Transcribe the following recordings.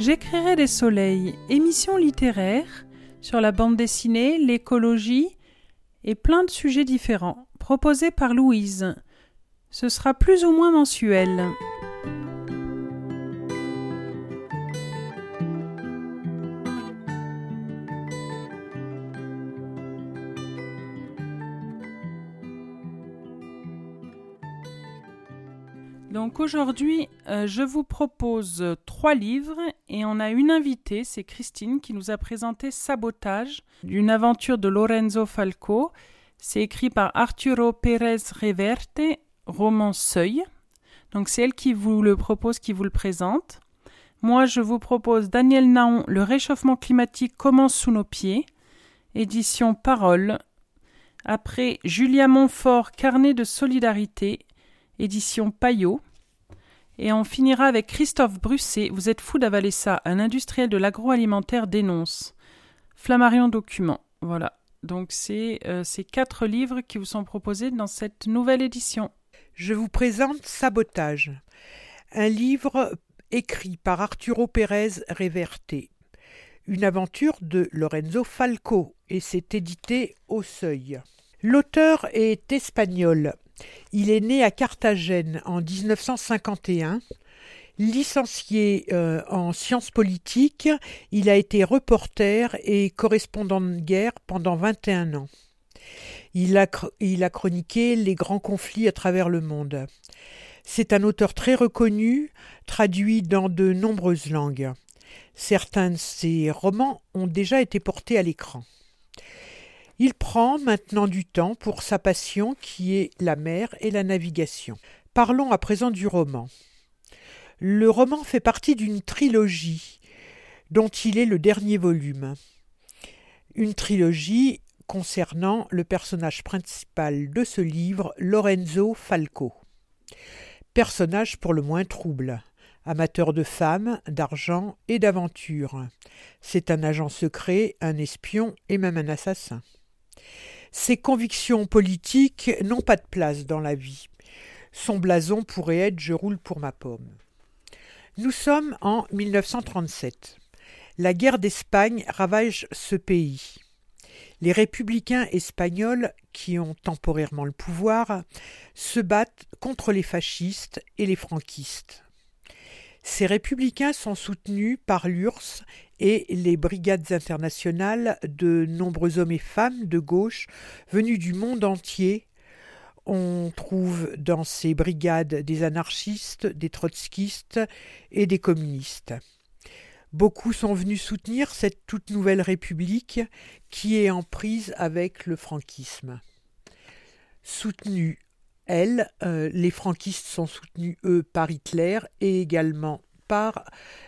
J'écrirai des soleils, émissions littéraires sur la bande dessinée, l'écologie et plein de sujets différents, proposés par Louise. Ce sera plus ou moins mensuel. Donc aujourd'hui, euh, je vous propose trois livres et on a une invitée, c'est Christine qui nous a présenté Sabotage, d'une aventure de Lorenzo Falco. C'est écrit par Arturo Pérez Reverte, roman Seuil. Donc c'est elle qui vous le propose, qui vous le présente. Moi, je vous propose Daniel Naon, Le réchauffement climatique commence sous nos pieds, édition Parole. Après, Julia Montfort, Carnet de solidarité, édition Payot. Et on finira avec Christophe Brusset, Vous êtes fou d'avaler ça, un industriel de l'agroalimentaire dénonce. Flammarion Document. Voilà. Donc c'est euh, ces quatre livres qui vous sont proposés dans cette nouvelle édition. Je vous présente Sabotage, un livre écrit par Arturo Pérez Reverte, une aventure de Lorenzo Falco, et c'est édité au Seuil. L'auteur est espagnol il est né à Carthagène en 1951. Licencié euh, en sciences politiques, il a été reporter et correspondant de guerre pendant 21 ans. Il a, il a chroniqué les grands conflits à travers le monde. C'est un auteur très reconnu, traduit dans de nombreuses langues. Certains de ses romans ont déjà été portés à l'écran. Il prend maintenant du temps pour sa passion qui est la mer et la navigation. Parlons à présent du roman. Le roman fait partie d'une trilogie dont il est le dernier volume. Une trilogie concernant le personnage principal de ce livre, Lorenzo Falco. Personnage pour le moins trouble, amateur de femmes, d'argent et d'aventure. C'est un agent secret, un espion et même un assassin. Ses convictions politiques n'ont pas de place dans la vie. Son blason pourrait être Je roule pour ma pomme. Nous sommes en 1937. La guerre d'Espagne ravage ce pays. Les républicains espagnols, qui ont temporairement le pouvoir, se battent contre les fascistes et les franquistes. Ces républicains sont soutenus par l'URSS et les brigades internationales de nombreux hommes et femmes de gauche venus du monde entier. On trouve dans ces brigades des anarchistes, des trotskistes et des communistes. Beaucoup sont venus soutenir cette toute nouvelle république qui est en prise avec le franquisme. Soutenus elle, euh, les franquistes sont soutenus, eux, par Hitler et également par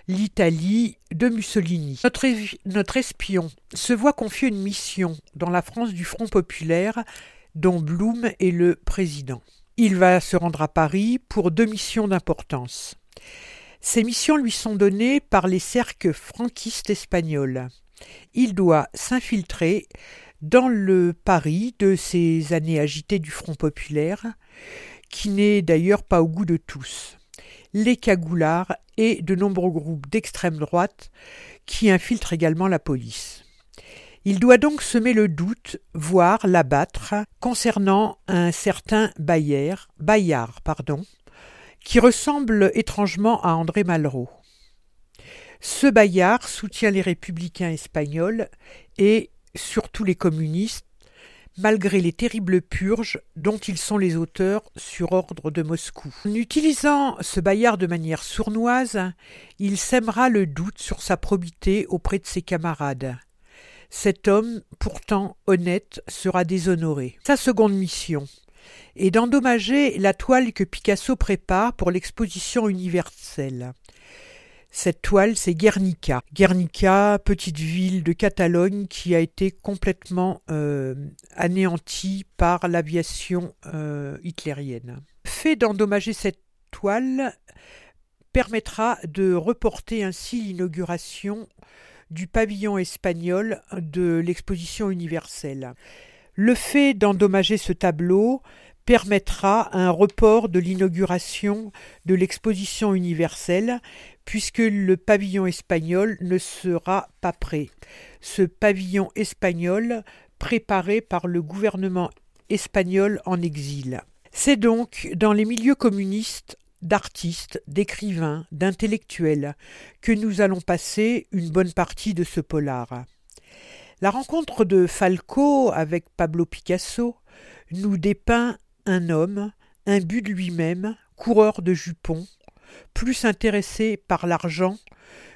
l'Italie de Mussolini. Notre, notre, espion se voit confier une mission dans la France du Front populaire dont Blum est le président. Il va se rendre à Paris pour deux missions d'importance. Ces missions lui sont données par les cercles franquistes espagnols. Il doit s'infiltrer dans le Paris de ces années agitées du Front populaire, qui n'est d'ailleurs pas au goût de tous, les cagoulards et de nombreux groupes d'extrême droite qui infiltrent également la police. Il doit donc semer le doute, voire l'abattre, concernant un certain Bayard, Bayard pardon, qui ressemble étrangement à André Malraux. Ce Bayard soutient les républicains espagnols et surtout les communistes, malgré les terribles purges dont ils sont les auteurs sur ordre de Moscou. En utilisant ce Bayard de manière sournoise, il sèmera le doute sur sa probité auprès de ses camarades. Cet homme, pourtant honnête, sera déshonoré. Sa seconde mission est d'endommager la toile que Picasso prépare pour l'exposition universelle. Cette toile, c'est Guernica. Guernica, petite ville de Catalogne qui a été complètement euh, anéantie par l'aviation euh, hitlérienne. Fait d'endommager cette toile permettra de reporter ainsi l'inauguration du pavillon espagnol de l'exposition universelle. Le fait d'endommager ce tableau permettra un report de l'inauguration de l'exposition universelle puisque le pavillon espagnol ne sera pas prêt. Ce pavillon espagnol préparé par le gouvernement espagnol en exil. C'est donc dans les milieux communistes d'artistes, d'écrivains, d'intellectuels que nous allons passer une bonne partie de ce polar. La rencontre de Falco avec Pablo Picasso nous dépeint un homme, imbu de lui-même, coureur de jupons, plus intéressé par l'argent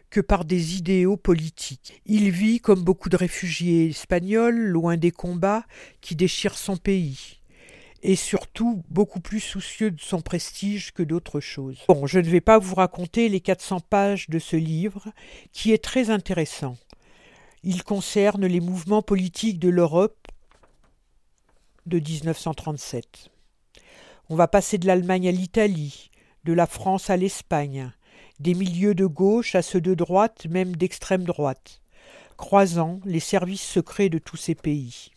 que par des idéaux politiques. Il vit comme beaucoup de réfugiés espagnols, loin des combats qui déchirent son pays et surtout beaucoup plus soucieux de son prestige que d'autres choses. Bon, je ne vais pas vous raconter les 400 pages de ce livre, qui est très intéressant. Il concerne les mouvements politiques de l'Europe de 1937. On va passer de l'Allemagne à l'Italie, de la France à l'Espagne, des milieux de gauche à ceux de droite, même d'extrême droite, croisant les services secrets de tous ces pays.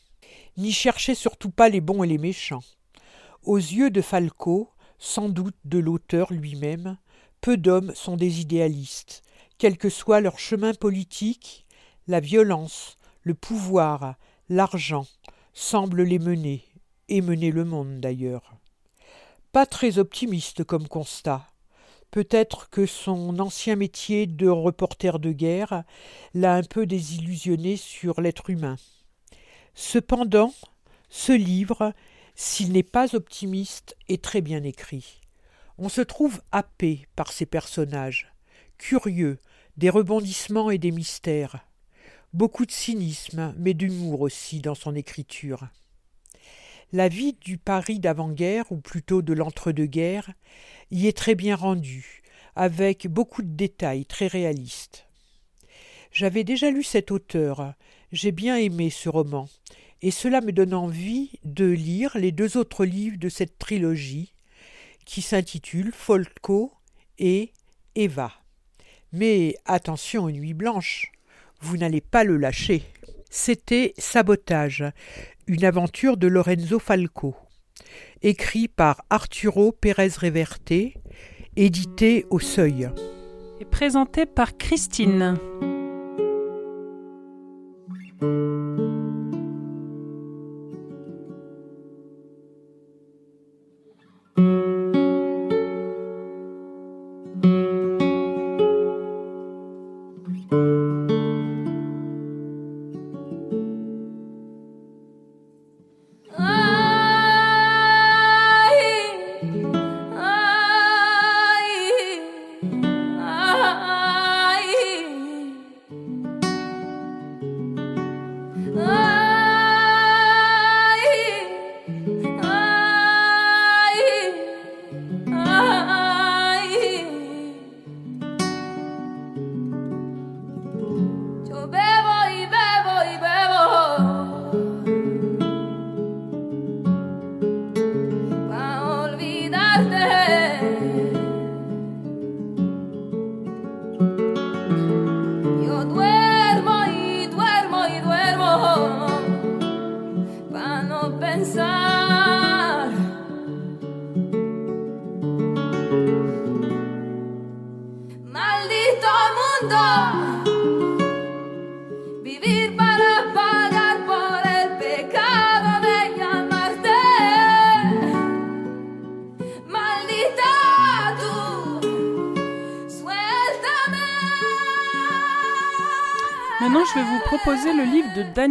N'y cherchez surtout pas les bons et les méchants. Aux yeux de Falco, sans doute de l'auteur lui-même, peu d'hommes sont des idéalistes, quel que soit leur chemin politique, la violence, le pouvoir, l'argent semblent les mener, et mener le monde d'ailleurs. Pas très optimiste comme constat. Peut-être que son ancien métier de reporter de guerre l'a un peu désillusionné sur l'être humain. Cependant, ce livre, s'il n'est pas optimiste, est très bien écrit. On se trouve happé par ces personnages, curieux, des rebondissements et des mystères. Beaucoup de cynisme, mais d'humour aussi dans son écriture. La vie du Paris d'avant-guerre, ou plutôt de l'entre-deux-guerres, y est très bien rendue, avec beaucoup de détails très réalistes. J'avais déjà lu cet auteur, j'ai bien aimé ce roman, et cela me donne envie de lire les deux autres livres de cette trilogie, qui s'intitulent Folko et Eva. Mais attention aux nuits blanches, vous n'allez pas le lâcher. C'était Sabotage, une aventure de Lorenzo Falco, écrit par Arturo Pérez Reverte, édité au Seuil. Et présenté par Christine.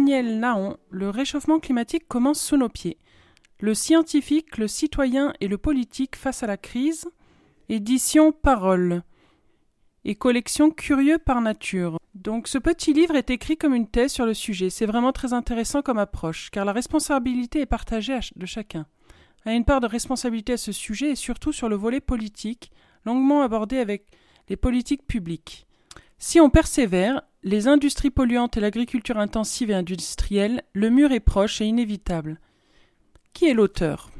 Daniel Naon, Le réchauffement climatique commence sous nos pieds. Le scientifique, le citoyen et le politique face à la crise. Édition Parole. Et collection Curieux par nature. Donc ce petit livre est écrit comme une thèse sur le sujet. C'est vraiment très intéressant comme approche, car la responsabilité est partagée de chacun. A une part de responsabilité à ce sujet et surtout sur le volet politique, longuement abordé avec les politiques publiques. Si on persévère, les industries polluantes et l'agriculture intensive et industrielle, le mur est proche et inévitable. Qui est l'auteur?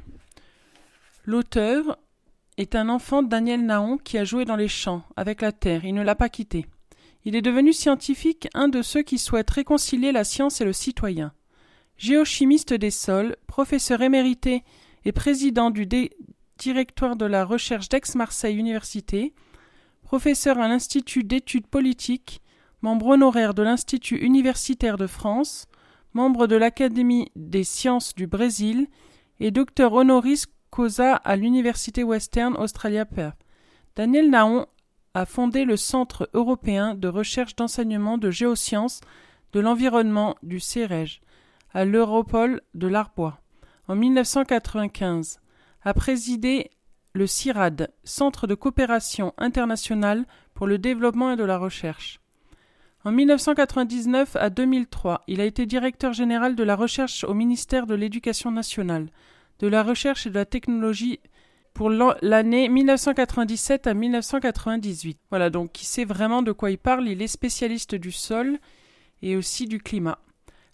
L'auteur est un enfant de Daniel Naon qui a joué dans les champs, avec la terre, il ne l'a pas quitté. Il est devenu scientifique, un de ceux qui souhaitent réconcilier la science et le citoyen. Géochimiste des sols, professeur émérité et président du directoire de la recherche d'Aix-Marseille Université, professeur à l'Institut d'études politiques, membre honoraire de l'Institut universitaire de France, membre de l'Académie des sciences du Brésil et docteur honoris causa à l'Université Western Australia Perth. Daniel Naon a fondé le Centre européen de recherche d'enseignement de géosciences de l'environnement du CEREG à l'Europole de l'Arbois en 1995, a présidé le CIRAD, Centre de coopération internationale pour le développement et de la recherche. En 1999 à 2003, il a été directeur général de la recherche au ministère de l'Éducation nationale, de la recherche et de la technologie pour l'année 1997 à 1998. Voilà, donc il sait vraiment de quoi il parle, il est spécialiste du sol et aussi du climat.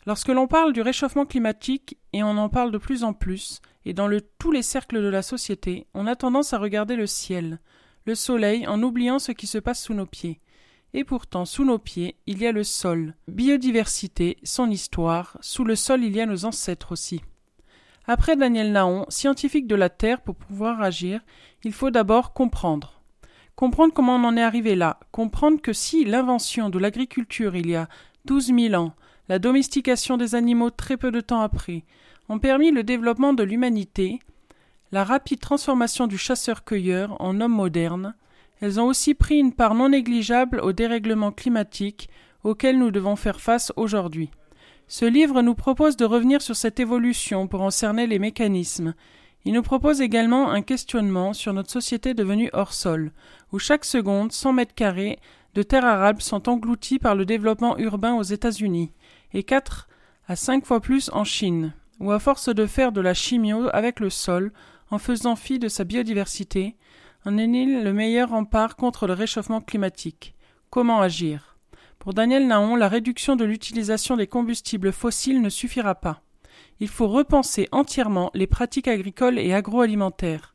Lorsque l'on parle du réchauffement climatique, et on en parle de plus en plus, et dans tous les cercles de la société, on a tendance à regarder le ciel, le soleil, en oubliant ce qui se passe sous nos pieds. Et pourtant, sous nos pieds, il y a le sol, biodiversité, son histoire, sous le sol il y a nos ancêtres aussi. Après Daniel Naon, scientifique de la Terre, pour pouvoir agir, il faut d'abord comprendre. Comprendre comment on en est arrivé là, comprendre que si l'invention de l'agriculture il y a douze mille ans, la domestication des animaux très peu de temps après, ont permis le développement de l'humanité, la rapide transformation du chasseur-cueilleur en homme moderne, elles ont aussi pris une part non négligeable au dérèglement climatique auquel nous devons faire face aujourd'hui. Ce livre nous propose de revenir sur cette évolution pour en cerner les mécanismes. Il nous propose également un questionnement sur notre société devenue hors sol, où chaque seconde, 100 mètres carrés de terres arables sont engloutis par le développement urbain aux États-Unis, et quatre à cinq fois plus en Chine, où à force de faire de la chimio avec le sol, en faisant fi de sa biodiversité, on est le meilleur rempart contre le réchauffement climatique. Comment agir? Pour Daniel Naon, la réduction de l'utilisation des combustibles fossiles ne suffira pas. Il faut repenser entièrement les pratiques agricoles et agroalimentaires.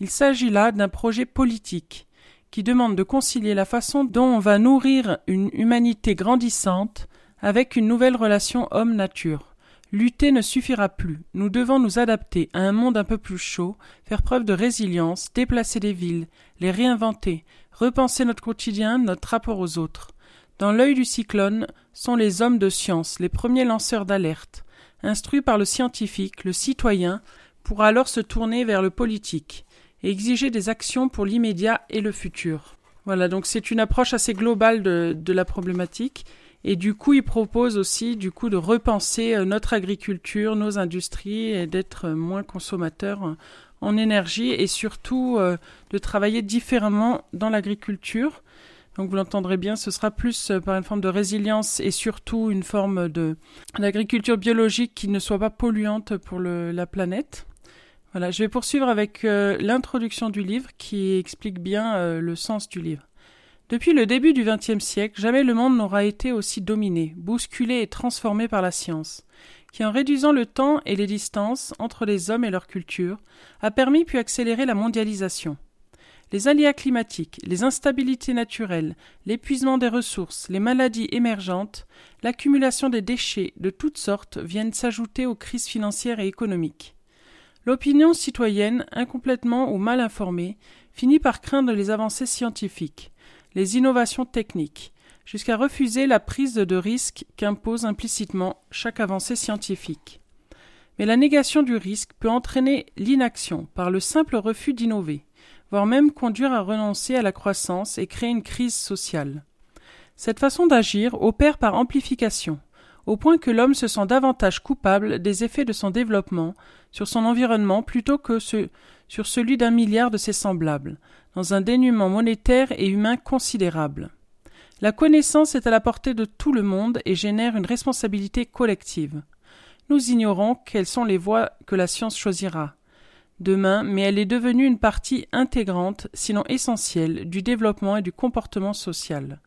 Il s'agit là d'un projet politique qui demande de concilier la façon dont on va nourrir une humanité grandissante avec une nouvelle relation homme-nature. Lutter ne suffira plus. Nous devons nous adapter à un monde un peu plus chaud, faire preuve de résilience, déplacer les villes, les réinventer, repenser notre quotidien, notre rapport aux autres. Dans l'œil du cyclone sont les hommes de science, les premiers lanceurs d'alerte. Instruits par le scientifique, le citoyen pourra alors se tourner vers le politique et exiger des actions pour l'immédiat et le futur. Voilà, donc c'est une approche assez globale de, de, la problématique. Et du coup, il propose aussi du coup de repenser euh, notre agriculture, nos industries d'être moins consommateurs en énergie et surtout euh, de travailler différemment dans l'agriculture donc vous l'entendrez bien, ce sera plus euh, par une forme de résilience et surtout une forme de d'agriculture biologique qui ne soit pas polluante pour la planète. Voilà, je vais poursuivre avec euh, l'introduction du livre qui explique bien euh, le sens du livre. Depuis le début du XXe siècle, jamais le monde n'aura été aussi dominé, bousculé et transformé par la science, qui en réduisant le temps et les distances entre les hommes et leur culture, a permis puis accéléré la mondialisation. Les aléas climatiques, les instabilités naturelles, l'épuisement des ressources, les maladies émergentes, l'accumulation des déchets de toutes sortes viennent s'ajouter aux crises financières et économiques. L'opinion citoyenne, incomplètement ou mal informée, finit par craindre les avancées scientifiques, les innovations techniques, jusqu'à refuser la prise de risque qu'impose implicitement chaque avancée scientifique. Mais la négation du risque peut entraîner l'inaction par le simple refus d'innover voire même conduire à renoncer à la croissance et créer une crise sociale. Cette façon d'agir opère par amplification, au point que l'homme se sent davantage coupable des effets de son développement sur son environnement plutôt que sur celui d'un milliard de ses semblables, dans un dénuement monétaire et humain considérable. La connaissance est à la portée de tout le monde et génère une responsabilité collective. Nous ignorons quelles sont les voies que la science choisira demain, mais elle est devenue une partie intégrante, sinon essentielle, du développement et du comportement social.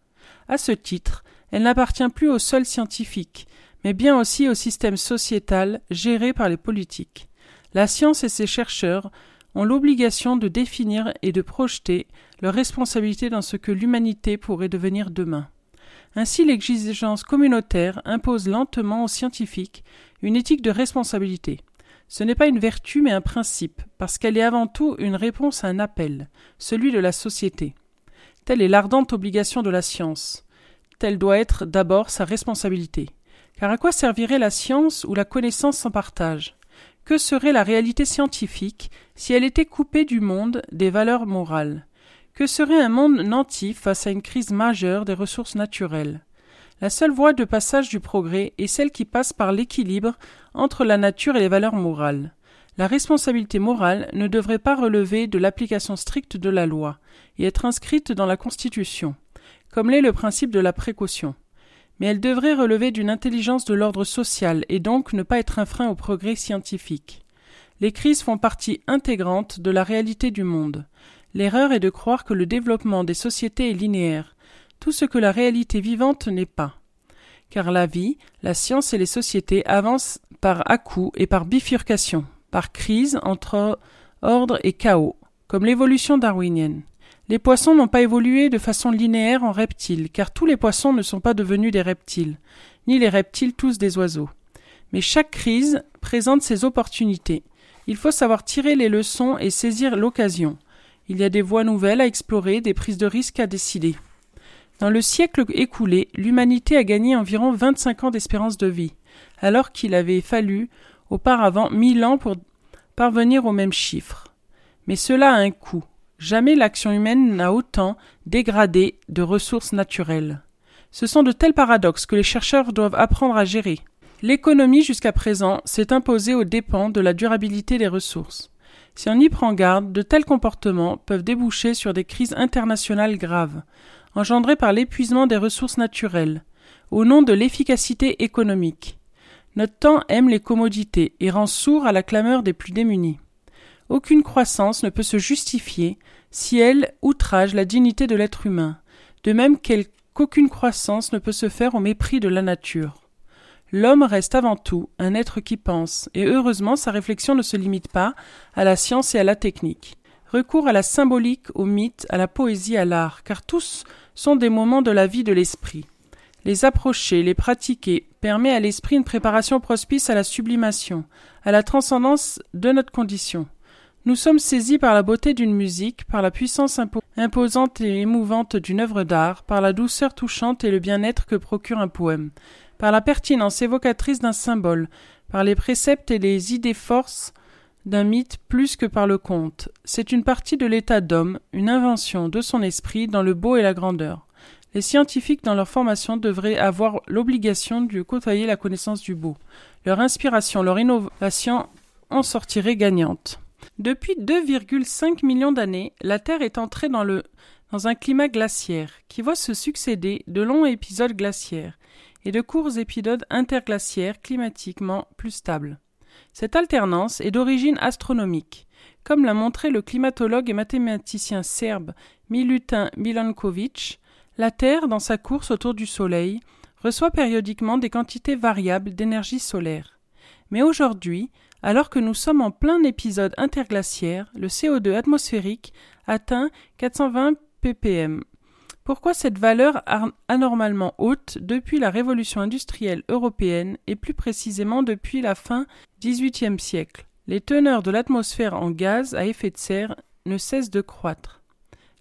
À ce titre, elle n'appartient plus au seul scientifique, mais bien aussi au système sociétal géré par les politiques. La science et ses chercheurs ont l'obligation de définir et de projeter leurs responsabilités dans ce que l'humanité pourrait devenir demain. Ainsi l'exigence communautaire impose lentement aux scientifiques une éthique de responsabilité. Ce n'est pas une vertu mais un principe, parce qu'elle est avant tout une réponse à un appel, celui de la société. Telle est l'ardente obligation de la science. Telle doit être d'abord sa responsabilité. Car à quoi servirait la science ou la connaissance sans partage? Que serait la réalité scientifique si elle était coupée du monde des valeurs morales? Que serait un monde nanti face à une crise majeure des ressources naturelles? La seule voie de passage du progrès est celle qui passe par l'équilibre entre la nature et les valeurs morales. La responsabilité morale ne devrait pas relever de l'application stricte de la loi et être inscrite dans la Constitution, comme l'est le principe de la précaution. Mais elle devrait relever d'une intelligence de l'ordre social et donc ne pas être un frein au progrès scientifique. Les crises font partie intégrante de la réalité du monde. L'erreur est de croire que le développement des sociétés est linéaire, tout ce que la réalité vivante n'est pas. Car la vie, la science et les sociétés avancent par à-coups et par bifurcation, par crise entre ordre et chaos, comme l'évolution darwinienne. Les poissons n'ont pas évolué de façon linéaire en reptiles, car tous les poissons ne sont pas devenus des reptiles, ni les reptiles tous des oiseaux. Mais chaque crise présente ses opportunités. Il faut savoir tirer les leçons et saisir l'occasion. Il y a des voies nouvelles à explorer, des prises de risques à décider. Dans le siècle écoulé, l'humanité a gagné environ 25 ans d'espérance de vie, alors qu'il avait fallu auparavant mille ans pour parvenir au même chiffre. Mais cela a un coût. Jamais l'action humaine n'a autant dégradé de ressources naturelles. Ce sont de tels paradoxes que les chercheurs doivent apprendre à gérer. L'économie jusqu'à présent s'est imposée aux dépens de la durabilité des ressources. Si on y prend garde, de tels comportements peuvent déboucher sur des crises internationales graves, engendré par l'épuisement des ressources naturelles, au nom de l'efficacité économique. Notre temps aime les commodités et rend sourd à la clameur des plus démunis. Aucune croissance ne peut se justifier si elle outrage la dignité de l'être humain, de même qu'aucune croissance ne peut se faire au mépris de la nature. L'homme reste avant tout un être qui pense, et heureusement sa réflexion ne se limite pas à la science et à la technique. Recours à la symbolique, au mythe, à la poésie, à l'art, car tous sont des moments de la vie de l'esprit. Les approcher, les pratiquer, permet à l'esprit une préparation prospice à la sublimation, à la transcendance de notre condition. Nous sommes saisis par la beauté d'une musique, par la puissance imposante et émouvante d'une œuvre d'art, par la douceur touchante et le bien-être que procure un poème, par la pertinence évocatrice d'un symbole, par les préceptes et les idées forces d'un mythe plus que par le conte. C'est une partie de l'état d'homme, une invention de son esprit dans le beau et la grandeur. Les scientifiques dans leur formation devraient avoir l'obligation de côtoyer la connaissance du beau. Leur inspiration, leur innovation en sortiraient gagnantes. Depuis 2,5 millions d'années, la Terre est entrée dans le dans un climat glaciaire qui voit se succéder de longs épisodes glaciaires et de courts épisodes interglaciaires climatiquement plus stables. Cette alternance est d'origine astronomique, comme l'a montré le climatologue et mathématicien serbe Milutin Milankovic. La Terre, dans sa course autour du Soleil, reçoit périodiquement des quantités variables d'énergie solaire. Mais aujourd'hui, alors que nous sommes en plein épisode interglaciaire, le CO2 atmosphérique atteint 420 ppm, pourquoi cette valeur anormalement haute depuis la révolution industrielle européenne et plus précisément depuis la fin XVIIIe siècle? Les teneurs de l'atmosphère en gaz à effet de serre ne cessent de croître.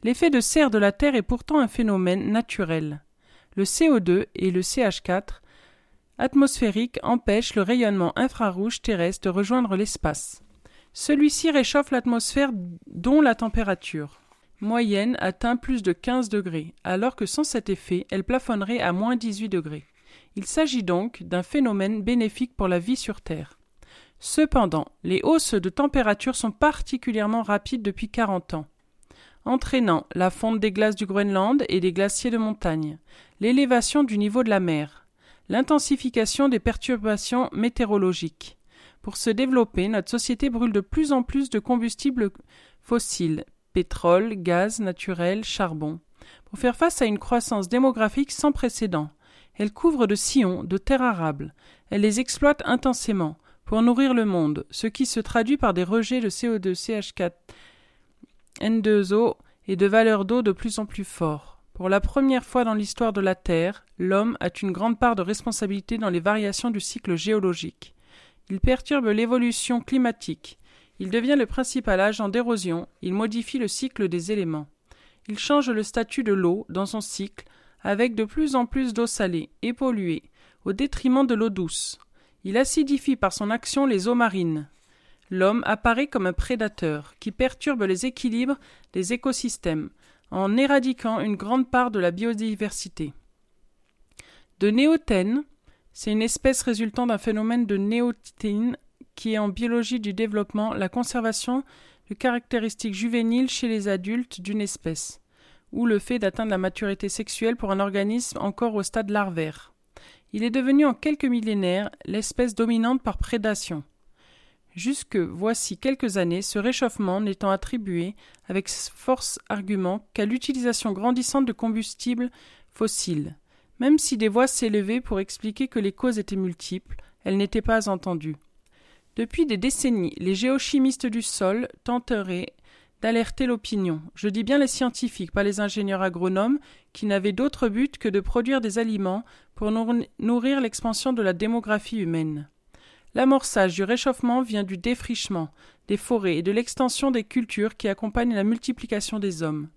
L'effet de serre de la Terre est pourtant un phénomène naturel. Le CO2 et le CH4 atmosphérique empêchent le rayonnement infrarouge terrestre de rejoindre l'espace. Celui-ci réchauffe l'atmosphère dont la température moyenne atteint plus de 15 degrés, alors que sans cet effet, elle plafonnerait à moins 18 degrés. Il s'agit donc d'un phénomène bénéfique pour la vie sur Terre. Cependant, les hausses de température sont particulièrement rapides depuis 40 ans, entraînant la fonte des glaces du Groenland et des glaciers de montagne, l'élévation du niveau de la mer, l'intensification des perturbations météorologiques. Pour se développer, notre société brûle de plus en plus de combustibles fossiles, pétrole, gaz naturel, charbon, pour faire face à une croissance démographique sans précédent. Elle couvre de sillons, de terres arables. Elle les exploite intensément pour nourrir le monde, ce qui se traduit par des rejets de CO2, CH4, N2O et de valeurs d'eau de plus en plus forts. Pour la première fois dans l'histoire de la Terre, l'homme a une grande part de responsabilité dans les variations du cycle géologique. Il perturbe l'évolution climatique. Il devient le principal agent d'érosion, il modifie le cycle des éléments. Il change le statut de l'eau dans son cycle, avec de plus en plus d'eau salée et polluée, au détriment de l'eau douce. Il acidifie par son action les eaux marines. L'homme apparaît comme un prédateur qui perturbe les équilibres des écosystèmes en éradiquant une grande part de la biodiversité. De néothène, c'est une espèce résultant d'un phénomène de néotéine qui est en biologie du développement la conservation de caractéristiques juvéniles chez les adultes d'une espèce, ou le fait d'atteindre la maturité sexuelle pour un organisme encore au stade larvaire. Il est devenu en quelques millénaires l'espèce dominante par prédation. Jusque voici quelques années, ce réchauffement n'étant attribué avec force argument qu'à l'utilisation grandissante de combustibles fossiles. Même si des voix s'élevaient pour expliquer que les causes étaient multiples, elles n'étaient pas entendues. Depuis des décennies, les géochimistes du sol tenteraient d'alerter l'opinion. Je dis bien les scientifiques, pas les ingénieurs agronomes, qui n'avaient d'autre but que de produire des aliments pour nourrir l'expansion de la démographie humaine. L'amorçage du réchauffement vient du défrichement des forêts et de l'extension des cultures qui accompagnent la multiplication des hommes.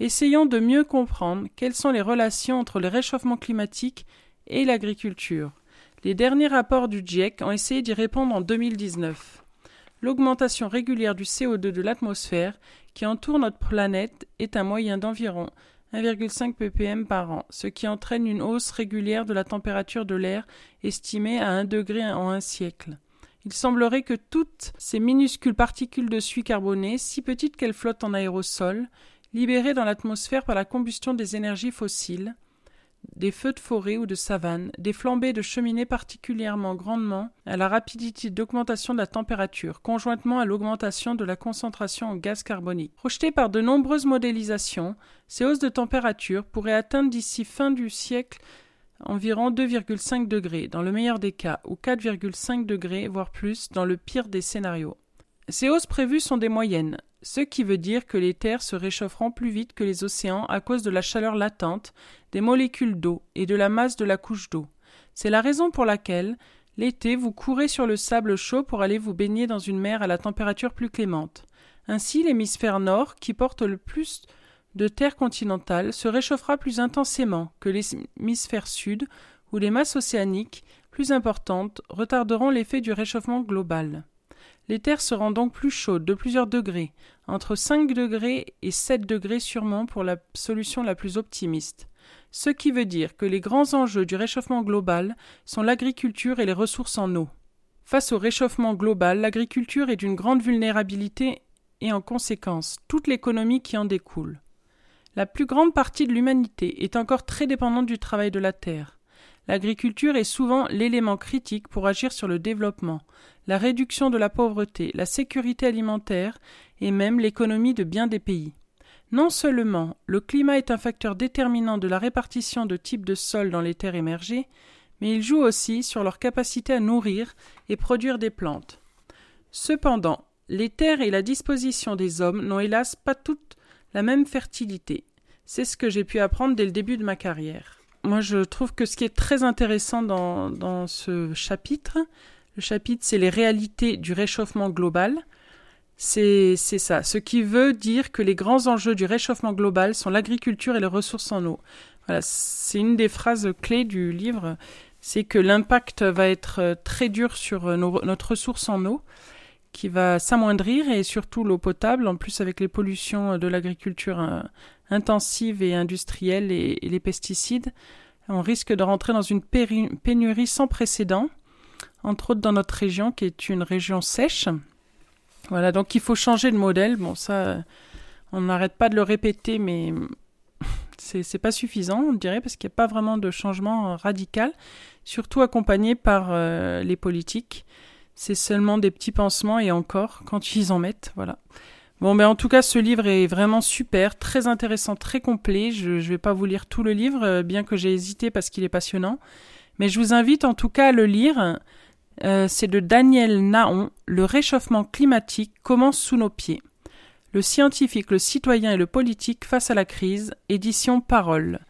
Essayons de mieux comprendre quelles sont les relations entre le réchauffement climatique et l'agriculture. Les derniers rapports du GIEC ont essayé d'y répondre en 2019. L'augmentation régulière du CO2 de l'atmosphère qui entoure notre planète est un moyen d'environ 1,5 ppm par an, ce qui entraîne une hausse régulière de la température de l'air estimée à 1 degré en un siècle. Il semblerait que toutes ces minuscules particules de suie carbonée, si petites qu'elles flottent en aérosol, libérées dans l'atmosphère par la combustion des énergies fossiles, des feux de forêt ou de savane, des flambées de cheminées particulièrement grandement à la rapidité d'augmentation de la température, conjointement à l'augmentation de la concentration en gaz carbonique. Projetées par de nombreuses modélisations, ces hausses de température pourraient atteindre d'ici fin du siècle environ 2,5 degrés dans le meilleur des cas ou 4,5 degrés voire plus dans le pire des scénarios. Ces hausses prévues sont des moyennes, ce qui veut dire que les terres se réchaufferont plus vite que les océans à cause de la chaleur latente des molécules d'eau et de la masse de la couche d'eau. C'est la raison pour laquelle, l'été, vous courez sur le sable chaud pour aller vous baigner dans une mer à la température plus clémente. Ainsi, l'hémisphère nord, qui porte le plus de terre continentale, se réchauffera plus intensément que l'hémisphère sud, où les masses océaniques, plus importantes, retarderont l'effet du réchauffement global. Les terres seront donc plus chaudes de plusieurs degrés, entre 5 degrés et 7 degrés sûrement pour la solution la plus optimiste. Ce qui veut dire que les grands enjeux du réchauffement global sont l'agriculture et les ressources en eau. Face au réchauffement global, l'agriculture est d'une grande vulnérabilité et en conséquence toute l'économie qui en découle. La plus grande partie de l'humanité est encore très dépendante du travail de la terre. L'agriculture est souvent l'élément critique pour agir sur le développement, la réduction de la pauvreté, la sécurité alimentaire et même l'économie de bien des pays. Non seulement le climat est un facteur déterminant de la répartition de types de sols dans les terres émergées, mais il joue aussi sur leur capacité à nourrir et produire des plantes. Cependant, les terres et la disposition des hommes n'ont hélas pas toutes la même fertilité. C'est ce que j'ai pu apprendre dès le début de ma carrière moi, je trouve que ce qui est très intéressant dans, dans ce chapitre, le chapitre, c'est les réalités du réchauffement global. C'est ça. Ce qui veut dire que les grands enjeux du réchauffement global sont l'agriculture et les ressources en eau. Voilà, c'est une des phrases clés du livre. C'est que l'impact va être très dur sur notre ressource en eau, qui va s'amoindrir et surtout l'eau potable, en plus avec les pollutions de l'agriculture hein, intensive et industrielle et, les pesticides, on risque de rentrer dans une pénurie sans précédent, entre autres dans notre région qui est une région sèche. Voilà, donc il faut changer de modèle. Bon, ça, on n'arrête pas de le répéter, mais c'est pas suffisant, on dirait, parce qu'il n'y a pas vraiment de changement radical, surtout accompagné par euh, les politiques. C'est seulement des petits pansements et encore, quand ils en mettent, voilà. Bon, mais en tout cas, ce livre est vraiment super, très intéressant, très complet. Je ne vais pas vous lire tout le livre, euh, bien que j'ai hésité parce qu'il est passionnant. Mais je vous invite en tout cas à le lire. Euh, c'est de Daniel Naon, Le réchauffement climatique commence sous nos pieds. Le scientifique, le citoyen et le politique face à la crise, édition Parole.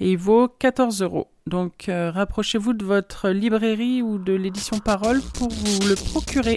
Et il vaut 14 euros. Donc euh, rapprochez-vous de votre librairie ou de l'édition Parole pour vous le procurer.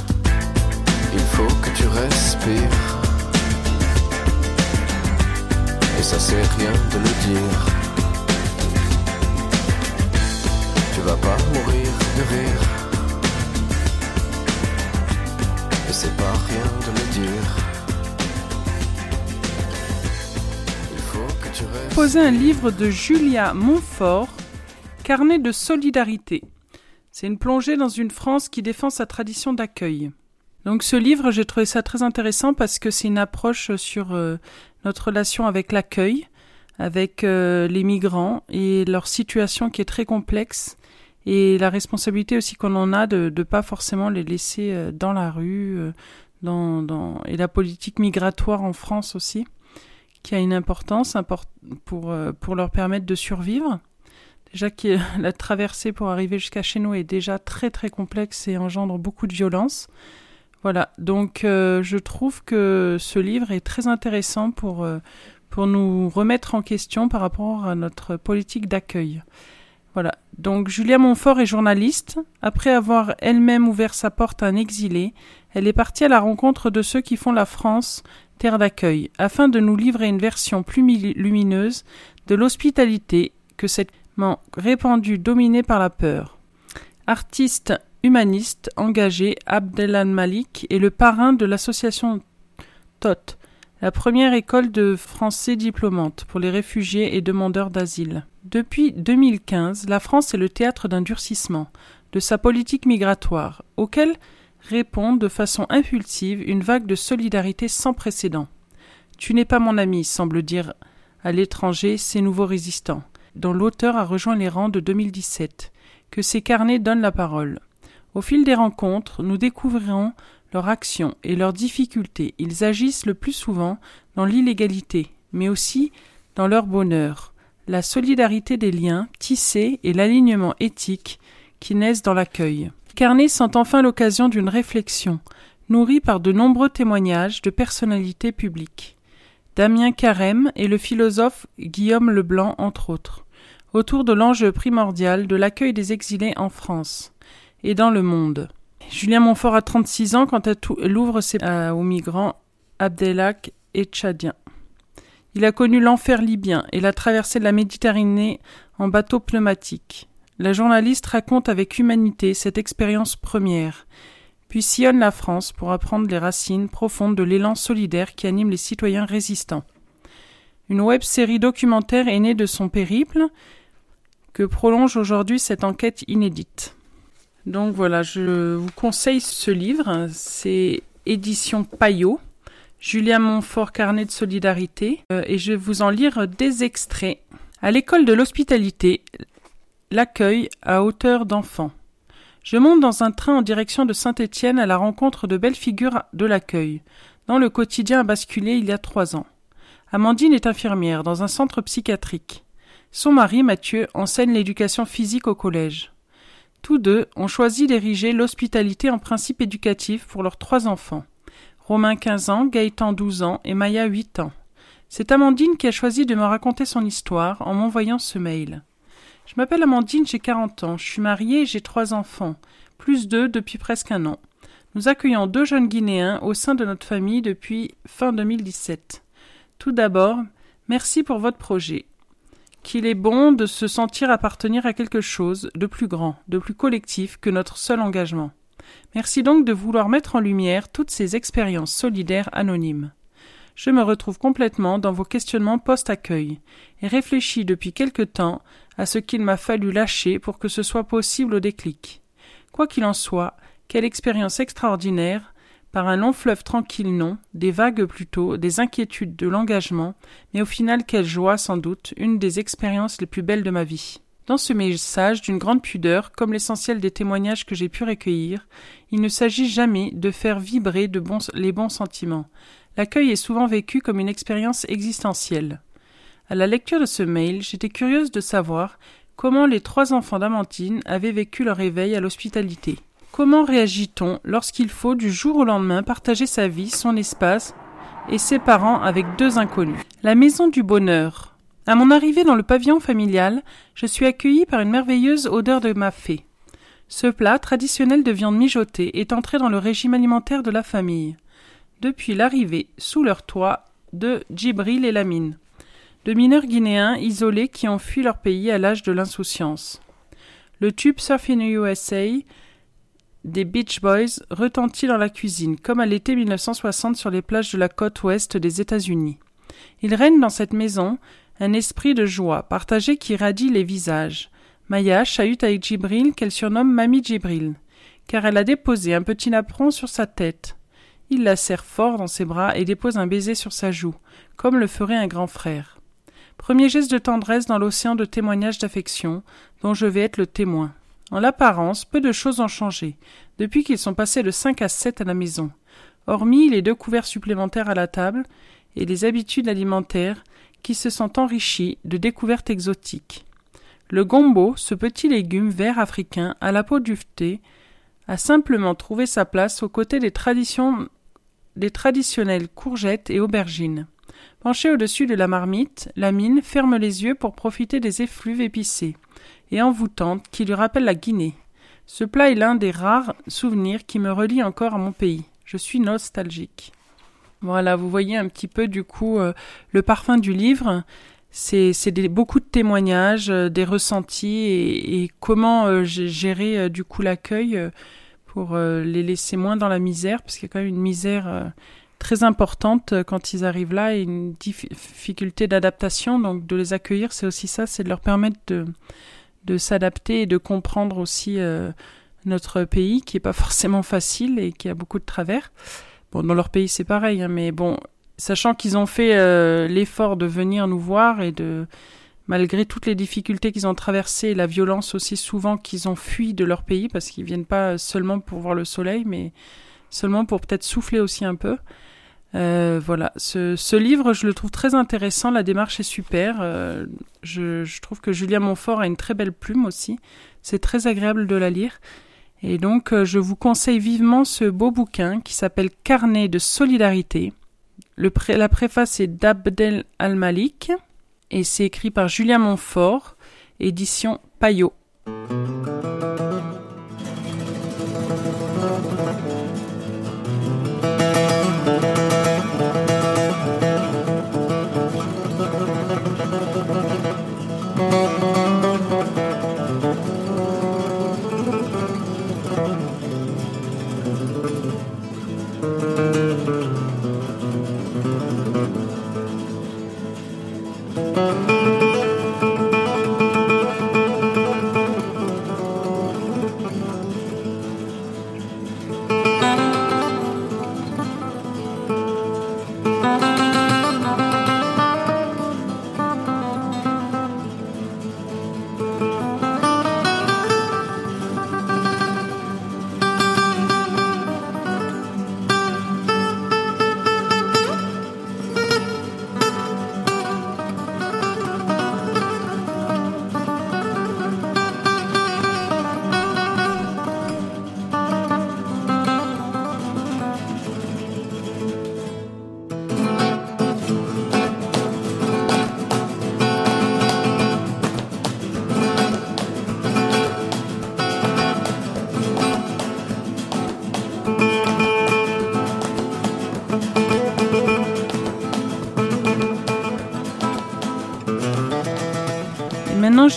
Il faut que tu respires. Et ça c'est rien de le dire. Tu vas pas mourir de rire. Et c'est pas rien de le dire. Il faut que tu restes. Poser un livre de Julia Montfort, Carnet de solidarité. C'est une plongée dans une France qui défend sa tradition d'accueil. Donc ce livre, j'ai trouvé ça très intéressant parce que c'est une approche sur euh, notre relation avec l'accueil, avec euh, les migrants et leur situation qui est très complexe et la responsabilité aussi qu'on en a de ne pas forcément les laisser euh, dans la rue, dans, dans, et la politique migratoire en France aussi, qui a une importance import pour, pour leur permettre de survivre. Déjà que la traversée pour arriver jusqu'à chez nous est déjà très très complexe et engendre beaucoup de violence. Voilà, donc euh, je trouve que ce livre est très intéressant pour, euh, pour nous remettre en question par rapport à notre politique d'accueil. Voilà, donc Julia Montfort est journaliste. Après avoir elle-même ouvert sa porte à un exilé, elle est partie à la rencontre de ceux qui font la France terre d'accueil, afin de nous livrer une version plus lumineuse de l'hospitalité que cette répandue dominée par la peur. Artiste humaniste engagé, Abdelhan Malik est le parrain de l'association TOT, la première école de français diplômante pour les réfugiés et demandeurs d'asile. Depuis 2015, la France est le théâtre d'un durcissement de sa politique migratoire, auquel répond de façon impulsive une vague de solidarité sans précédent. Tu n'es pas mon ami, semble dire à l'étranger ces nouveaux résistants, dont l'auteur a rejoint les rangs de 2017, que ces carnets donnent la parole. Au fil des rencontres, nous découvrirons leur action et leurs difficultés. Ils agissent le plus souvent dans l'illégalité, mais aussi dans leur bonheur, la solidarité des liens tissés et l'alignement éthique qui naissent dans l'accueil. Carnet sent enfin l'occasion d'une réflexion, nourrie par de nombreux témoignages de personnalités publiques. Damien Carême et le philosophe Guillaume Leblanc, entre autres, autour de l'enjeu primordial de l'accueil des exilés en France et dans le monde. Julien Montfort a 36 ans quand elle ouvre ses euh, aux migrants Abdelak et Tchadiens. Il a connu l'enfer libyen et la traversée de la Méditerranée en bateau pneumatique. La journaliste raconte avec humanité cette expérience première, puis sillonne la France pour apprendre les racines profondes de l'élan solidaire qui anime les citoyens résistants. Une web série documentaire est née de son périple, que prolonge aujourd'hui cette enquête inédite. Donc voilà, je vous conseille ce livre. C'est édition Payot, Julien Montfort Carnet de solidarité, euh, et je vais vous en lire des extraits. À l'école de l'hospitalité, l'accueil à hauteur d'enfant. Je monte dans un train en direction de Saint-Étienne à la rencontre de belles figures de l'accueil, dont le quotidien a basculé il y a trois ans. Amandine est infirmière dans un centre psychiatrique. Son mari, Mathieu, enseigne l'éducation physique au collège. Tous deux ont choisi d'ériger l'hospitalité en principe éducatif pour leurs trois enfants. Romain 15 ans, Gaëtan 12 ans et Maya 8 ans. C'est Amandine qui a choisi de me raconter son histoire en m'envoyant ce mail. Je m'appelle Amandine, j'ai 40 ans, je suis mariée et j'ai trois enfants, plus deux depuis presque un an. Nous accueillons deux jeunes Guinéens au sein de notre famille depuis fin 2017. Tout d'abord, merci pour votre projet. Qu'il est bon de se sentir appartenir à quelque chose de plus grand, de plus collectif que notre seul engagement. Merci donc de vouloir mettre en lumière toutes ces expériences solidaires anonymes. Je me retrouve complètement dans vos questionnements post-accueil et réfléchis depuis quelque temps à ce qu'il m'a fallu lâcher pour que ce soit possible au déclic. Quoi qu'il en soit, quelle expérience extraordinaire, par un long fleuve tranquille non, des vagues plutôt, des inquiétudes de l'engagement, mais au final quelle joie sans doute, une des expériences les plus belles de ma vie. Dans ce message, d'une grande pudeur, comme l'essentiel des témoignages que j'ai pu recueillir, il ne s'agit jamais de faire vibrer les bons sentiments. L'accueil est souvent vécu comme une expérience existentielle. À la lecture de ce mail, j'étais curieuse de savoir comment les trois enfants d'Amantine avaient vécu leur éveil à l'hospitalité. Comment réagit-on lorsqu'il faut du jour au lendemain partager sa vie, son espace et ses parents avec deux inconnus? La maison du bonheur. À mon arrivée dans le pavillon familial, je suis accueillie par une merveilleuse odeur de mafé. Ce plat, traditionnel de viande mijotée, est entré dans le régime alimentaire de la famille. Depuis l'arrivée, sous leur toit, de Djibril et Lamine de mineurs guinéens isolés qui ont fui leur pays à l'âge de l'insouciance. Le tube Surfing USA des Beach Boys retentit dans la cuisine, comme à l'été 1960 sur les plages de la côte ouest des États-Unis. Il règne dans cette maison un esprit de joie partagé qui radie les visages. Maya chahute avec Djibril qu'elle surnomme Mamie Djibril, car elle a déposé un petit napperon sur sa tête. Il la serre fort dans ses bras et dépose un baiser sur sa joue, comme le ferait un grand frère. Premier geste de tendresse dans l'océan de témoignages d'affection, dont je vais être le témoin. En l'apparence, peu de choses ont changé, depuis qu'ils sont passés de cinq à sept à la maison, hormis les deux couverts supplémentaires à la table et les habitudes alimentaires qui se sont enrichies de découvertes exotiques. Le gombo, ce petit légume vert africain à la peau duvetée, a simplement trouvé sa place aux côtés des, des traditionnelles courgettes et aubergines. Penché au-dessus de la marmite, la mine ferme les yeux pour profiter des effluves épicés et envoûtantes qui lui rappellent la Guinée. Ce plat est l'un des rares souvenirs qui me relient encore à mon pays. Je suis nostalgique. Voilà, vous voyez un petit peu du coup euh, le parfum du livre. C'est beaucoup de témoignages, euh, des ressentis et, comment euh, j'ai géré du coup l'accueil pour les laisser moins dans la misère, parce qu'il y a quand même une misère très importante euh, quand ils arrivent là et une difficulté d'adaptation. Donc de les accueillir, c'est aussi ça, c'est de leur permettre de, de s'adapter et de comprendre aussi euh, notre pays qui est pas forcément facile et qui a beaucoup de travers. Bon, dans leur pays c'est pareil, hein, mais bon, sachant qu'ils ont fait euh, l'effort de venir nous voir et de malgré toutes les difficultés qu'ils ont traversées, la violence aussi souvent qu'ils ont fui de leur pays parce qu'ils viennent pas seulement pour voir le soleil, mais seulement pour peut-être souffler aussi un peu. Euh, voilà, ce, livre, je le trouve très intéressant. La démarche est super. Euh, je, trouve que Julien Montfort a une très belle plume aussi. C'est très agréable de la lire. Et donc, euh, je vous conseille vivement ce beau bouquin qui s'appelle Carnet de solidarité. La préface est d'Abdel Al-Malik et c'est écrit par Julien Montfort, édition Payot.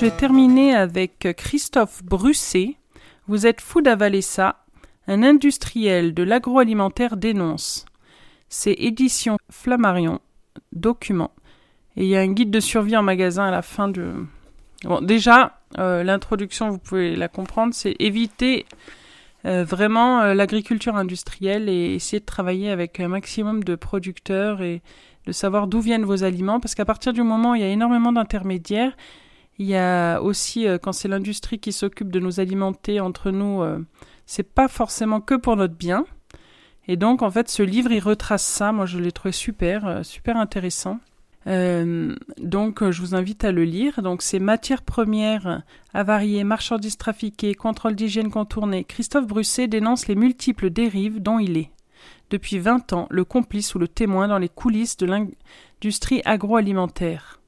Je vais terminer avec Christophe Brusset. Vous êtes fou d'avaler ça. Un industriel de l'agroalimentaire dénonce. C'est édition Flammarion, document. Et il y a un guide de survie en magasin à la fin de. Bon, déjà, euh, l'introduction, vous pouvez la comprendre, c'est éviter euh, vraiment euh, l'agriculture industrielle et essayer de travailler avec un maximum de producteurs et de savoir d'où viennent vos aliments, parce qu'à partir du moment où il y a énormément d'intermédiaires, il y a aussi, quand c'est l'industrie qui s'occupe de nous alimenter entre nous, c'est pas forcément que pour notre bien. Et donc, en fait, ce livre, il retrace ça. Moi, je l'ai trouvé super, super intéressant. Euh, donc, je vous invite à le lire. Donc, c'est Matières premières avariées, marchandises trafiquées, contrôle d'hygiène contourné. Christophe Brusset dénonce les multiples dérives dont il est, depuis 20 ans, le complice ou le témoin dans les coulisses de l'industrie agroalimentaire.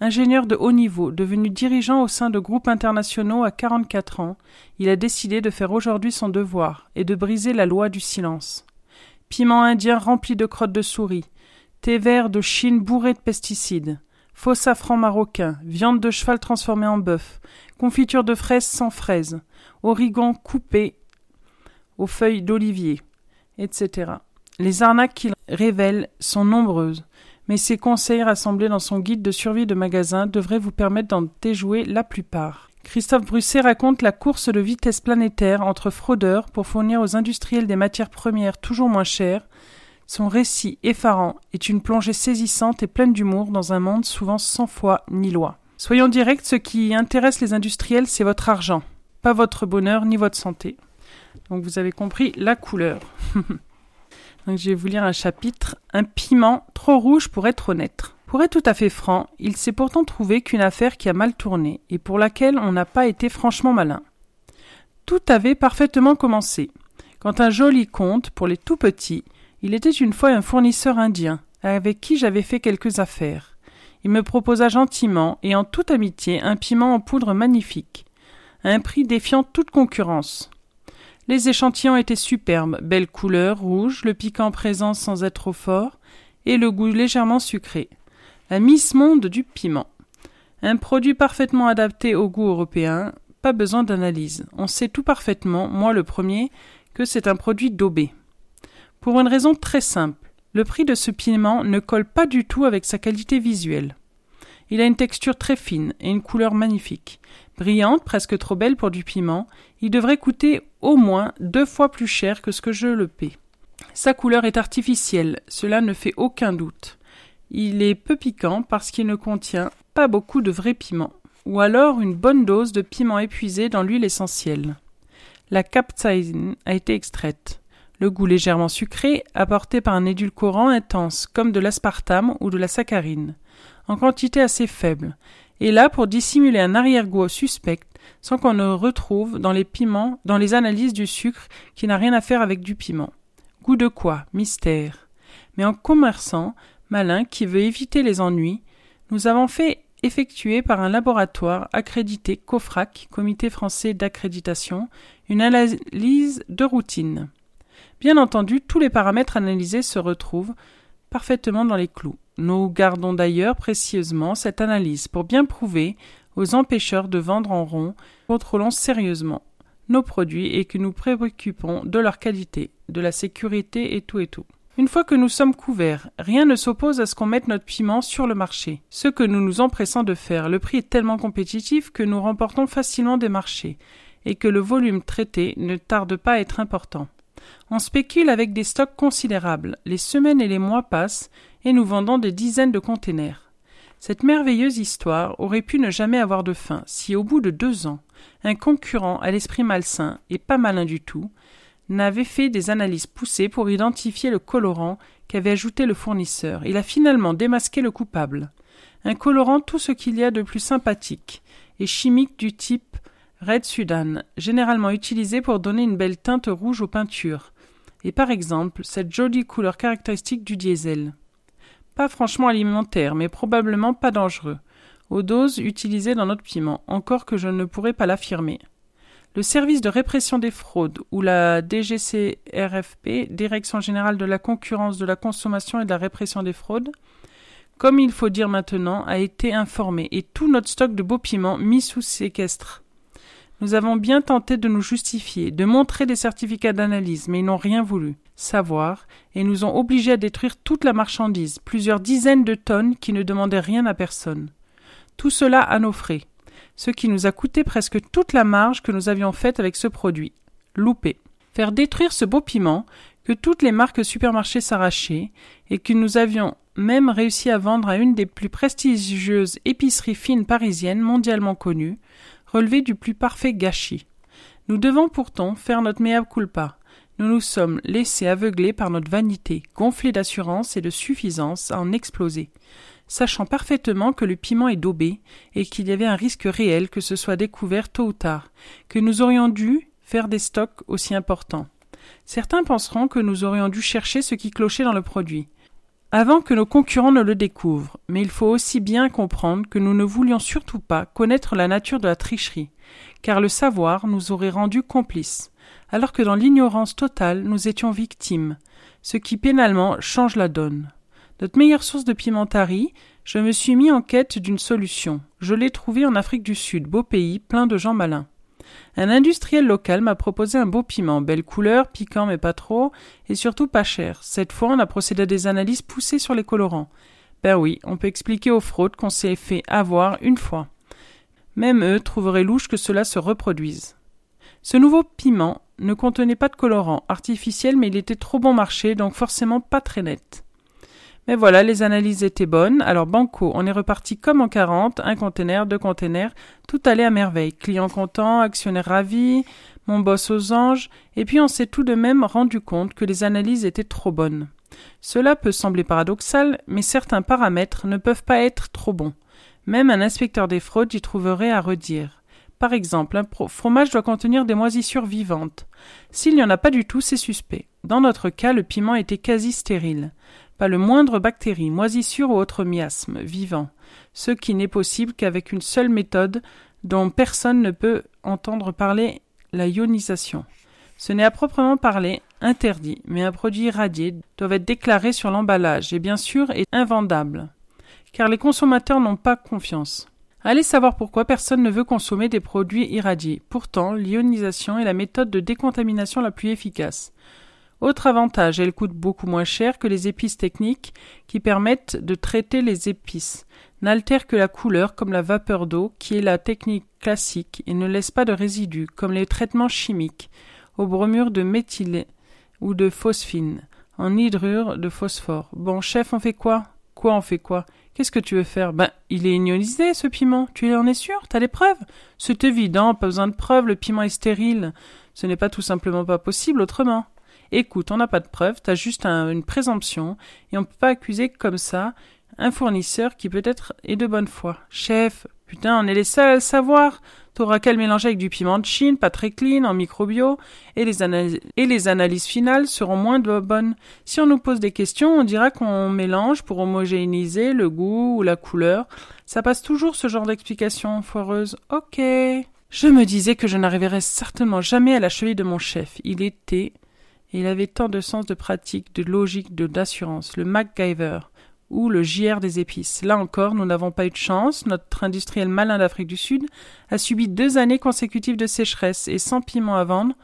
Ingénieur de haut niveau, devenu dirigeant au sein de groupes internationaux à 44 ans, il a décidé de faire aujourd'hui son devoir et de briser la loi du silence. Piment indien rempli de crottes de souris, thé vert de Chine bourré de pesticides, faux safran marocain, viande de cheval transformée en bœuf, confiture de fraises sans fraises, origan coupé aux feuilles d'olivier, etc. Les arnaques qu'il révèle sont nombreuses, mais ses conseils rassemblés dans son guide de survie de magasin devraient vous permettre d'en déjouer la plupart. Christophe Brusset raconte la course de vitesse planétaire entre fraudeurs pour fournir aux industriels des matières premières toujours moins chères, son récit effarant est une plongée saisissante et pleine d'humour dans un monde souvent sans foi ni loi. Soyons directs, ce qui intéresse les industriels, c'est votre argent, pas votre bonheur ni votre santé. Donc vous avez compris la couleur. Donc je vais vous lire un chapitre. Un piment trop rouge pour être honnête. Pour être tout à fait franc, il s'est pourtant trouvé qu'une affaire qui a mal tourné et pour laquelle on n'a pas été franchement malin. Tout avait parfaitement commencé. Quand un joli conte, pour les tout petits, il était une fois un fournisseur indien, avec qui j'avais fait quelques affaires. Il me proposa gentiment et en toute amitié un piment en poudre magnifique, à un prix défiant toute concurrence. Les échantillons étaient superbes, belle couleur, rouge, le piquant présent sans être trop fort, et le goût légèrement sucré. La Miss Monde du piment. Un produit parfaitement adapté au goût européen, pas besoin d'analyse. On sait tout parfaitement, moi le premier, que c'est un produit daubé. Pour une raison très simple. Le prix de ce piment ne colle pas du tout avec sa qualité visuelle. Il a une texture très fine et une couleur magnifique. Brillante, presque trop belle pour du piment, il devrait coûter au moins deux fois plus cher que ce que je le paie. Sa couleur est artificielle, cela ne fait aucun doute. Il est peu piquant parce qu'il ne contient pas beaucoup de vrai piment, ou alors une bonne dose de piment épuisé dans l'huile essentielle. La capsaïne a été extraite le goût légèrement sucré, apporté par un édulcorant intense, comme de l'aspartame ou de la saccharine, en quantité assez faible, et là pour dissimuler un arrière-goût suspect, sans qu'on ne retrouve dans les piments, dans les analyses du sucre qui n'a rien à faire avec du piment. Goût de quoi? Mystère. Mais en commerçant, malin, qui veut éviter les ennuis, nous avons fait effectuer par un laboratoire accrédité COFRAC, Comité français d'accréditation, une analyse de routine. Bien entendu, tous les paramètres analysés se retrouvent parfaitement dans les clous. Nous gardons d'ailleurs précieusement cette analyse pour bien prouver aux empêcheurs de vendre en rond, contrôlons sérieusement nos produits et que nous préoccupons de leur qualité, de la sécurité et tout et tout. Une fois que nous sommes couverts, rien ne s'oppose à ce qu'on mette notre piment sur le marché. Ce que nous nous empressons de faire, le prix est tellement compétitif que nous remportons facilement des marchés et que le volume traité ne tarde pas à être important. On spécule avec des stocks considérables. Les semaines et les mois passent et nous vendons des dizaines de containers. Cette merveilleuse histoire aurait pu ne jamais avoir de fin si au bout de deux ans, un concurrent à l'esprit malsain et pas malin du tout n'avait fait des analyses poussées pour identifier le colorant qu'avait ajouté le fournisseur. Il a finalement démasqué le coupable. Un colorant tout ce qu'il y a de plus sympathique et chimique du type Red Sudan, généralement utilisé pour donner une belle teinte rouge aux peintures, et par exemple cette jolie couleur caractéristique du diesel. Pas franchement alimentaire, mais probablement pas dangereux, aux doses utilisées dans notre piment, encore que je ne pourrais pas l'affirmer. Le service de répression des fraudes ou la DGCRFP, Direction générale de la concurrence, de la consommation et de la répression des fraudes, comme il faut dire maintenant, a été informé et tout notre stock de beaux piments mis sous séquestre. Nous avons bien tenté de nous justifier, de montrer des certificats d'analyse, mais ils n'ont rien voulu savoir, et nous ont obligés à détruire toute la marchandise, plusieurs dizaines de tonnes qui ne demandaient rien à personne. Tout cela à nos frais, ce qui nous a coûté presque toute la marge que nous avions faite avec ce produit. Loupé. Faire détruire ce beau piment, que toutes les marques supermarchés s'arrachaient, et que nous avions même réussi à vendre à une des plus prestigieuses épiceries fines parisiennes mondialement connues, relevé du plus parfait gâchis. Nous devons pourtant faire notre mea culpa. Nous nous sommes laissés aveugler par notre vanité, gonflée d'assurance et de suffisance à en exploser, sachant parfaitement que le piment est daubé et qu'il y avait un risque réel que ce soit découvert tôt ou tard, que nous aurions dû faire des stocks aussi importants. Certains penseront que nous aurions dû chercher ce qui clochait dans le produit, avant que nos concurrents ne le découvrent, mais il faut aussi bien comprendre que nous ne voulions surtout pas connaître la nature de la tricherie, car le savoir nous aurait rendus complices, alors que dans l'ignorance totale nous étions victimes, ce qui pénalement change la donne. Notre meilleure source de pimentari, je me suis mis en quête d'une solution. Je l'ai trouvée en Afrique du Sud, beau pays, plein de gens malins. Un industriel local m'a proposé un beau piment, belle couleur, piquant mais pas trop, et surtout pas cher. Cette fois, on a procédé à des analyses poussées sur les colorants. Ben oui, on peut expliquer aux fraudes qu'on s'est fait avoir une fois. Même eux trouveraient louche que cela se reproduise. Ce nouveau piment ne contenait pas de colorant artificiel, mais il était trop bon marché, donc forcément pas très net. Mais voilà, les analyses étaient bonnes. Alors banco, on est reparti comme en 40, un conteneur, deux containers, tout allait à merveille. Client content, actionnaire ravi, mon boss aux anges, et puis on s'est tout de même rendu compte que les analyses étaient trop bonnes. Cela peut sembler paradoxal, mais certains paramètres ne peuvent pas être trop bons. Même un inspecteur des fraudes y trouverait à redire. Par exemple, un fromage doit contenir des moisissures vivantes. S'il n'y en a pas du tout, c'est suspect. Dans notre cas, le piment était quasi stérile pas le moindre bactérie, moisissure ou autre miasme vivant, ce qui n'est possible qu'avec une seule méthode dont personne ne peut entendre parler, la ionisation. Ce n'est à proprement parler interdit, mais un produit irradié doit être déclaré sur l'emballage et bien sûr est invendable, car les consommateurs n'ont pas confiance. Allez savoir pourquoi personne ne veut consommer des produits irradiés. Pourtant, l'ionisation est la méthode de décontamination la plus efficace. Autre avantage, elle coûte beaucoup moins cher que les épices techniques qui permettent de traiter les épices, n'altère que la couleur comme la vapeur d'eau qui est la technique classique et ne laisse pas de résidus comme les traitements chimiques au bromure de méthylé ou de phosphine en hydrure de phosphore. Bon chef, on fait quoi? Quoi on fait quoi? Qu'est-ce que tu veux faire? Ben, il est ionisé ce piment. Tu en es sûr? T'as des preuves? C'est évident, pas besoin de preuves, le piment est stérile. Ce n'est pas tout simplement pas possible autrement. Écoute, on n'a pas de preuves, t'as juste une présomption, et on peut pas accuser comme ça un fournisseur qui peut-être est de bonne foi. Chef, putain, on est les seuls à le savoir. T'auras qu'à le mélanger avec du piment de Chine, pas très clean, en microbio, et les, et les analyses finales seront moins bonnes. Si on nous pose des questions, on dira qu'on mélange pour homogénéiser le goût ou la couleur. Ça passe toujours ce genre d'explication foireuse. Ok. Je me disais que je n'arriverais certainement jamais à la cheville de mon chef. Il était il avait tant de sens de pratique, de logique, de d'assurance, le MacGyver ou le JR des épices. Là encore, nous n'avons pas eu de chance. Notre industriel malin d'Afrique du Sud a subi deux années consécutives de sécheresse et sans piment à vendre.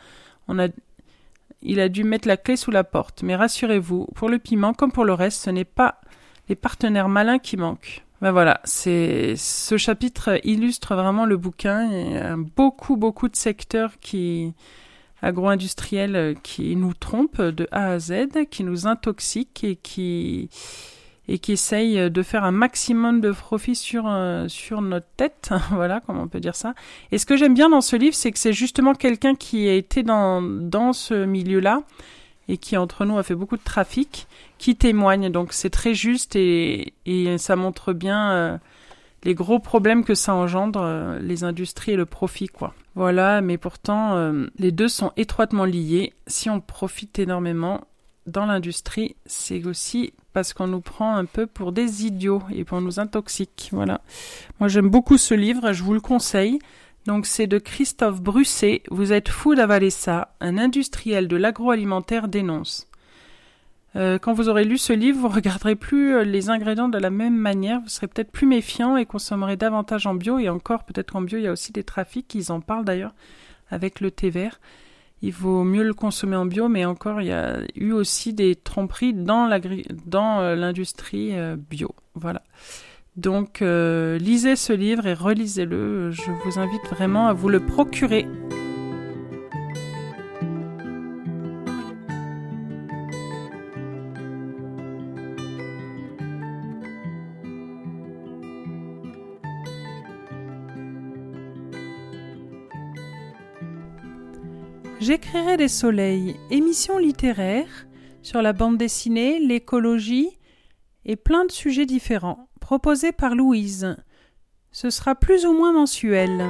Il a dû mettre la clé sous la porte. Mais rassurez-vous, pour le piment comme pour le reste, ce n'est pas les partenaires malins qui manquent. Ben voilà, c'est ce chapitre illustre vraiment le bouquin. Il y a beaucoup beaucoup de secteurs qui agro-industriels qui nous trompent de A à Z, qui nous intoxiquent et qui et qui essayent de faire un maximum de profit sur euh, sur notre tête, voilà, comment on peut dire ça. Et ce que j'aime bien dans ce livre, c'est que c'est justement quelqu'un qui a été dans dans ce milieu-là et qui entre nous a fait beaucoup de trafic, qui témoigne. Donc c'est très juste et et ça montre bien euh, les gros problèmes que ça engendre, les industries et le profit, quoi. Voilà, mais pourtant, euh, les deux sont étroitement liés. Si on profite énormément dans l'industrie, c'est aussi parce qu'on nous prend un peu pour des idiots et pour nous intoxique. Voilà. Moi, j'aime beaucoup ce livre, je vous le conseille. Donc, c'est de Christophe Brusset. Vous êtes fou d'avaler ça. Un industriel de l'agroalimentaire dénonce. Euh, quand vous aurez lu ce livre, vous regarderez plus euh, les ingrédients de la même manière, vous serez peut-être plus méfiant et consommerez davantage en bio. Et encore, peut-être qu'en bio, il y a aussi des trafics, ils en parlent d'ailleurs avec le thé vert. Il vaut mieux le consommer en bio, mais encore, il y a eu aussi des tromperies dans euh, l'industrie bio. Voilà. Donc, lisez ce livre et relisez-le. Je vous invite vraiment à vous le procurer. J'écrirai des soleils, émissions littéraires sur la bande dessinée, l'écologie et plein de sujets différents, proposés par Louise. Ce sera plus ou moins mensuel.